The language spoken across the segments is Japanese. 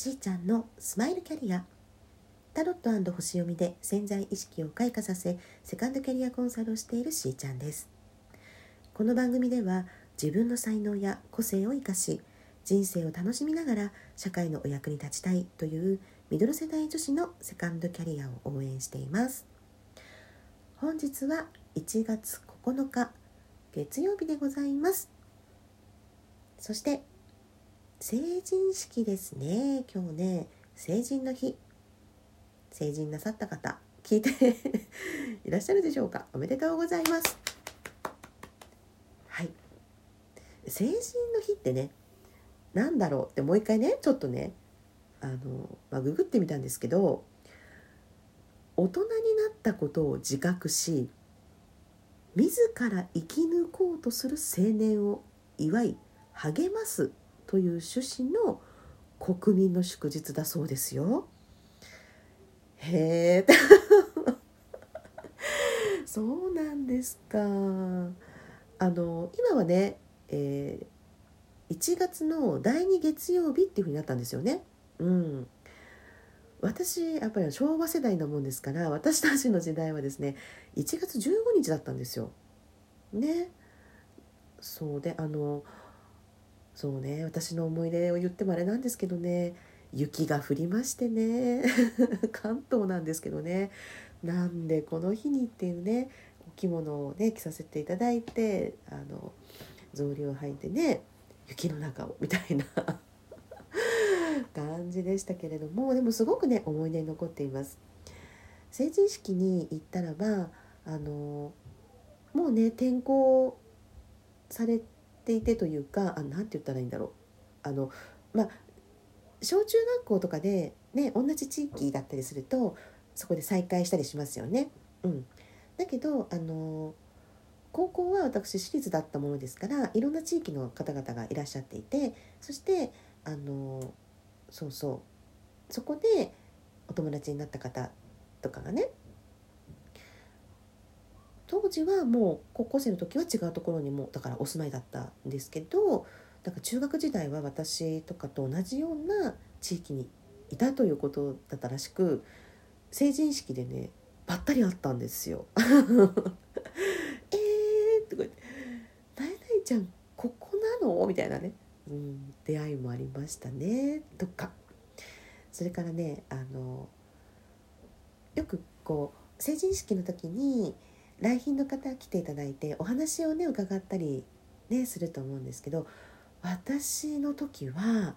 しーちゃんのスマイルキャリア。タロット星読みで潜在意識を開花させセカンドキャリアコンサルをしているしーちゃんです。この番組では自分の才能や個性を生かし人生を楽しみながら社会のお役に立ちたいというミドル世代女子のセカンドキャリアを応援しています。本日は1月9日月曜日でございます。そして成人式ですね。今日ね成人の日。成人なさった方聞いて いらっしゃるでしょうか？おめでとうございます。はい。成人の日ってね何だろうってもう一回ねちょっとねあの、まあ、ググってみたんですけど大人になったことを自覚し自ら生き抜こうとする青年を祝い励ますという趣旨の国民の祝日だそうですよ。へえ そうなんですか。あの今はね、えー、1月の第2月曜日っていうふうになったんですよね。うん、私やっぱり昭和世代なもんですから私たちの時代はですね1月15日だったんですよ。ね。そうであのそうね私の思い出を言ってもあれなんですけどね雪が降りましてね 関東なんですけどねなんでこの日にっていうねお着物をね着させていただいてあの草履を履いてね雪の中をみたいな 感じでしたけれどもでもすごくね思い出に残っています。成人式に行ったらばあのもうね転校されていてというかあなんて言ったらいいんだろう。あのまあ小中学校とかでね同じ地域だったりするとそこで再会したりしますよね。うん、だけどあの高校は私私立だったものですからいろんな地域の方々がいらっしゃっていてそしてあのそうそう。そこでお友達になった方とかがね時はもう高校生の時は違うところにもだからお住まいだったんですけどだから中学時代は私とかと同じような地域にいたということだったらしく成人式でねばったり会ったんですよ。えーとか言って「なえなえちゃんここなの?」みたいなね、うん、出会いもありましたねとかそれからねあのよくこう成人式の時に来賓の方来ていただいてお話をね伺ったりねすると思うんですけど私の時は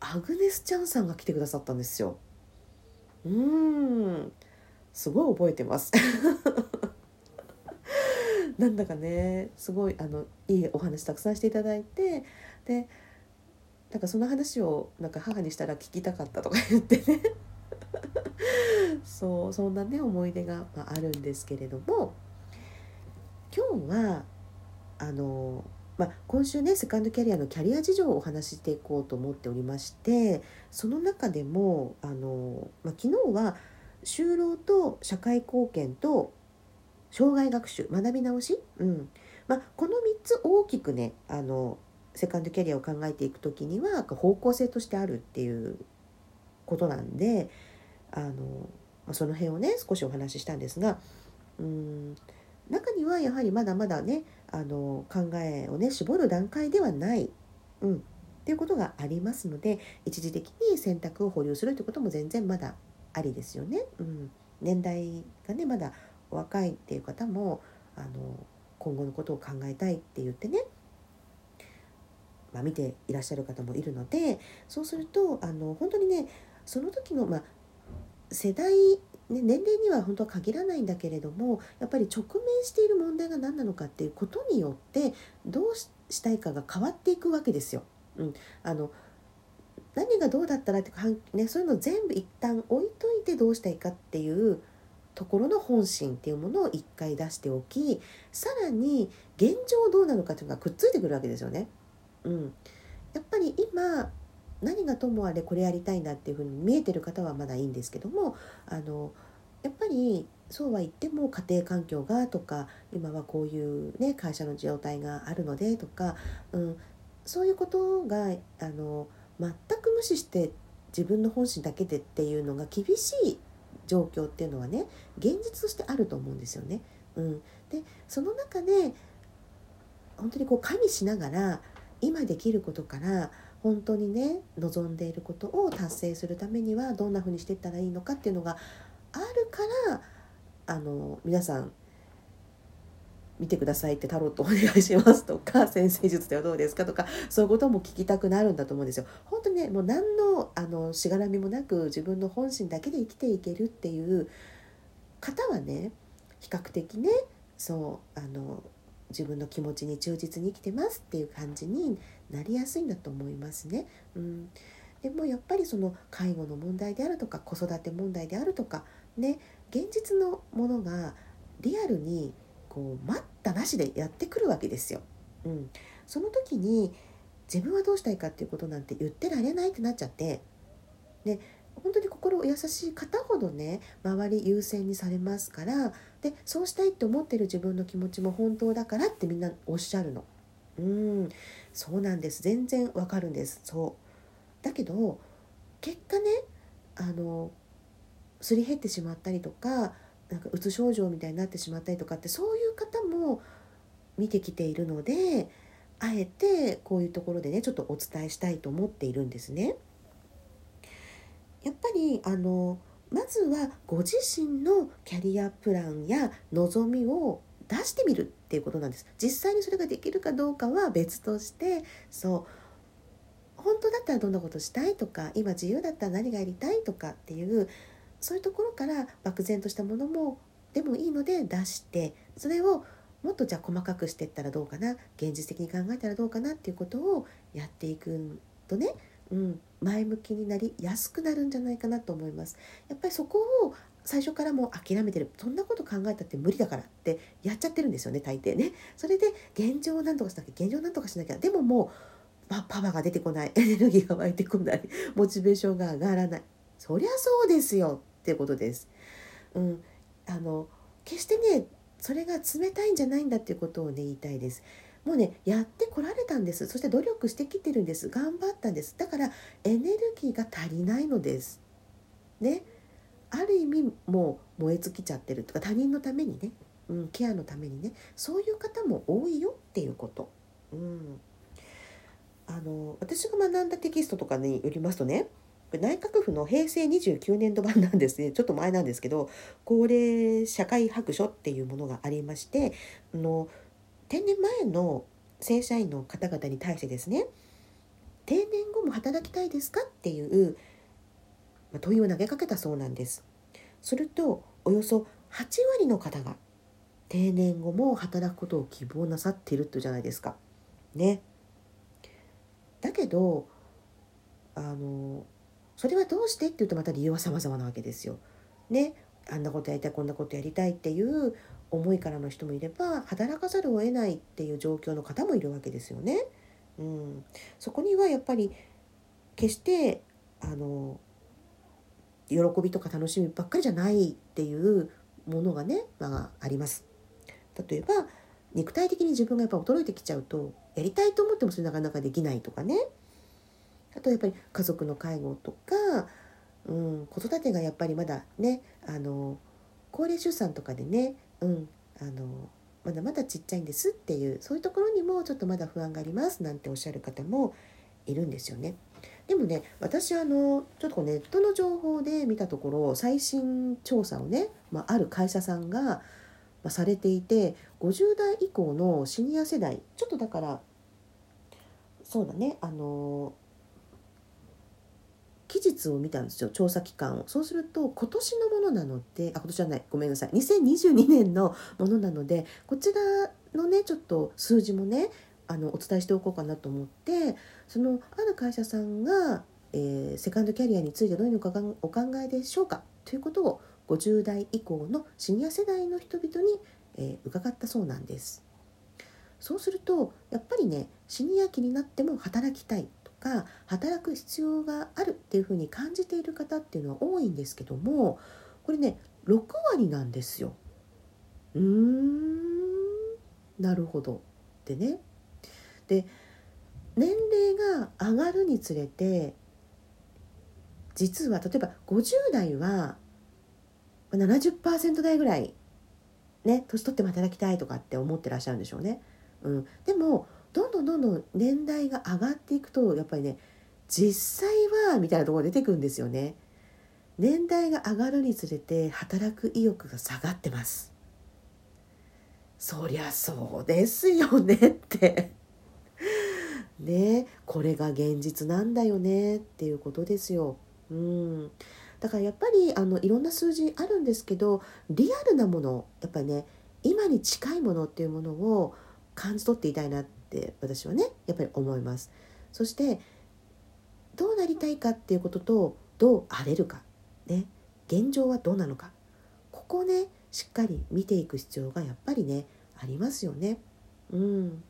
アグネス・チャンさんが来てくださったんですよ。うんすごい覚えてます。なんだかねすごいあのいいお話たくさんしていただいてでなんかその話をなんか母にしたら聞きたかったとか言ってね そうそんなね思い出が、まあ、あるんですけれども今日はあの、まあ、今週ねセカンドキャリアのキャリア事情をお話ししていこうと思っておりましてその中でもあの、まあ、昨日は就労と社会貢献と障害学習学び直し、うん。まあ、この3つ大きくねあのセカンドキャリアを考えていく時には方向性としてあるっていうことなんであの、その辺をね少しお話ししたんですがうん。中にはやはりまだまだねあの考えをね絞る段階ではない、うん、っていうことがありますので一時的に選択を保留するということも全然まだありですよね。うん、年代がねまだお若いっていう方もあの今後のことを考えたいって言ってね、まあ、見ていらっしゃる方もいるのでそうするとあの本当にねその時の、まあ、世代ね、年齢には本当は限らないんだけれどもやっぱり直面している問題が何なのかっていうことによってどうしたいかが変わっていくわけですよ。うん、あの何がどうだったらってね、そういうの全部一旦置いといてどうしたいかっていうところの本心っていうものを一回出しておきさらに現状どうなのかっていうのがくっついてくるわけですよね。うん、やっぱり今何がともあれこれやりたいんだっていうふうに見えてる方はまだいいんですけどもあのやっぱりそうは言っても家庭環境がとか今はこういう、ね、会社の状態があるのでとか、うん、そういうことがあの全く無視して自分の本心だけでっていうのが厳しい状況っていうのはね現実としてあると思うんですよね。うん、でその中で本当にこう加味しながら今できることから本当にね望んでいることを達成するためにはどんなふうにしていったらいいのかっていうのがあるからあの皆さん見てくださいってタロットお願いしますとか 先生術ではどうですかとかそういうことも聞きたくなるんだと思うんですよ。本当にねもう何のあのしがらみもなく自分の本心だけで生きていけるっていう方はね比較的ねそうあの自分の気持ちに忠実に生きてますっていう感じになりやすいんだと思いますね。うん、でもやっぱりその介護の問題であるとか子育て問題であるとかね現実のものがリアルにこう待ったなしでやってくるわけですよ。うん、その時に自分はどうしたいかっていうことなんて言ってられないってなっちゃってで本当に心優しい方ほどね周り優先にされますからでそうしたいって思ってる自分の気持ちも本当だからってみんなおっしゃるの。うんそうなんです全然わかるんですそうだけど結果ねあのすり減ってしまったりとかなんかうつ症状みたいになってしまったりとかってそういう方も見てきているのであえてこういうところでねちょっとお伝えしたいと思っているんですね。やっぱりあのまずはご自身のキャリアプランや望みを出してみるっていうことなんです。実際にそれができるかどうかは別としてそう。本当だったらどんなことしたいとか今自由だったら何がやりたいとかっていうそういうところから漠然としたものもでもいいので出してそれをもっとじゃあ細かくしていったらどうかな現実的に考えたらどうかなっていうことをやっていくとね、うん、前向きになりやすくなるんじゃないかなと思います。やっぱりそこを最初からもう諦めてるそんなこと考えたって無理だからってやっちゃってるんですよね大抵ね。それで現状を何とかしなきゃ現状を何とかしなきゃでももう、まあ、パワーが出てこない エネルギーが湧いてこないモチベーションが上がらないそりゃそうですよっていうことです。うん、あの決してねそれが冷たいんじゃないんだっていうことをね言いたいです。もうねやってこられたんです。そして努力してきてるんです。頑張ったんです。だからエネルギーが足りないのです。ね。ある意味もう燃え尽きちゃってるとか他人のためにね、うん、ケアのためにね。そういう方も多いよっていうこと、うん、あの私が学んだテキストとかによりますとね内閣府の平成29年度版なんですね。ちょっと前なんですけど高齢社会白書っていうものがありましてあの定年前の正社員の方々に対してですね定年後も働きたいですか？っていう問いを投げかけたそうなんです。するとおよそ8割の方が定年後も働くことを希望なさっているってじゃないですかね。だけどあのそれはどうして？っていうとまた理由は様々なわけですよ。ねあんなことやりたいこんなことやりたいっていう思いからの人もいれば働かざるを得ないっていう状況の方もいるわけですよね。うん、そこにはやっぱり決してあの喜びとか楽しみばっかりじゃないっていうものがね、まあ、あります。例えば肉体的に自分がやっぱ衰えてきちゃうとやりたいと思ってもそれなかなかできないとかねあとやっぱり家族の介護とか、うん、子育てがやっぱりまだねあの高齢出産とかでねうん。あのまだまだちっちゃいんです。っていう。そういうところにもちょっとまだ不安がありますなんておっしゃる方もいるんですよね。でもね私あのちょっとネットの情報で見たところ最新調査をね、まあ、ある会社さんが、ま、されていて50代以降のシニア世代ちょっとだからそうだねあの期日を見たんですよ調査期間を。そうすると今年のものなのであ今年じゃないごめんなさい。2022年のものなのでこちらのねちょっと数字もねあのお伝えしておこうかなと思ってそのある会社さんが、えー、セカンドキャリアについてどういうのお考えでしょうかということを50代以降のシニア世代の人々に、えー、伺ったそうなんです。そうするとやっぱりねシニア期になっても働きたい。か働く必要があるっていうふうに感じている方っていうのは多いんですけどもこれね6割なんですよ。うーんなるほど。でねで年齢が上がるにつれて実は例えば50代は70%台ぐらいね年取っても働きたいとかって思ってらっしゃるんでしょうね。うん、でもどんどんどんどん年代が上がっていくとやっぱりね実際はみたいなところ出てくるんですよね。年代が上がるにつれて働く意欲が下がってます。そりゃそうですよねってねこれが現実なんだよねっていうことですよ。うんだからやっぱりあのいろんな数字あるんですけどリアルなものやっぱね今に近いものっていうものを感じ取っていたいなって私はねやっぱり思います。そしてどうなりたいかっていうこととどう荒れるかね現状はどうなのか。ここをねしっかり見ていく必要がやっぱりねありますよね。うん、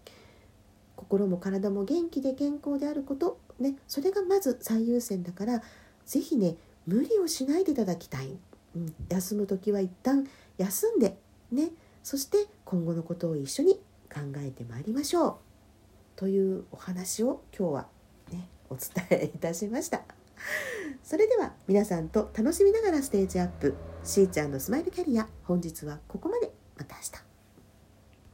心も体も元気で健康であることねそれがまず最優先だから是非ね無理をしないでいただきたい、うん、休む時は一旦休んでね。そして今後のことを一緒に考えてまいりましょう。というお話を今日はねお伝えいたしました。それでは皆さんと楽しみながらステージアップ。しーちゃんのスマイルキャリア本日はここまで。また明日。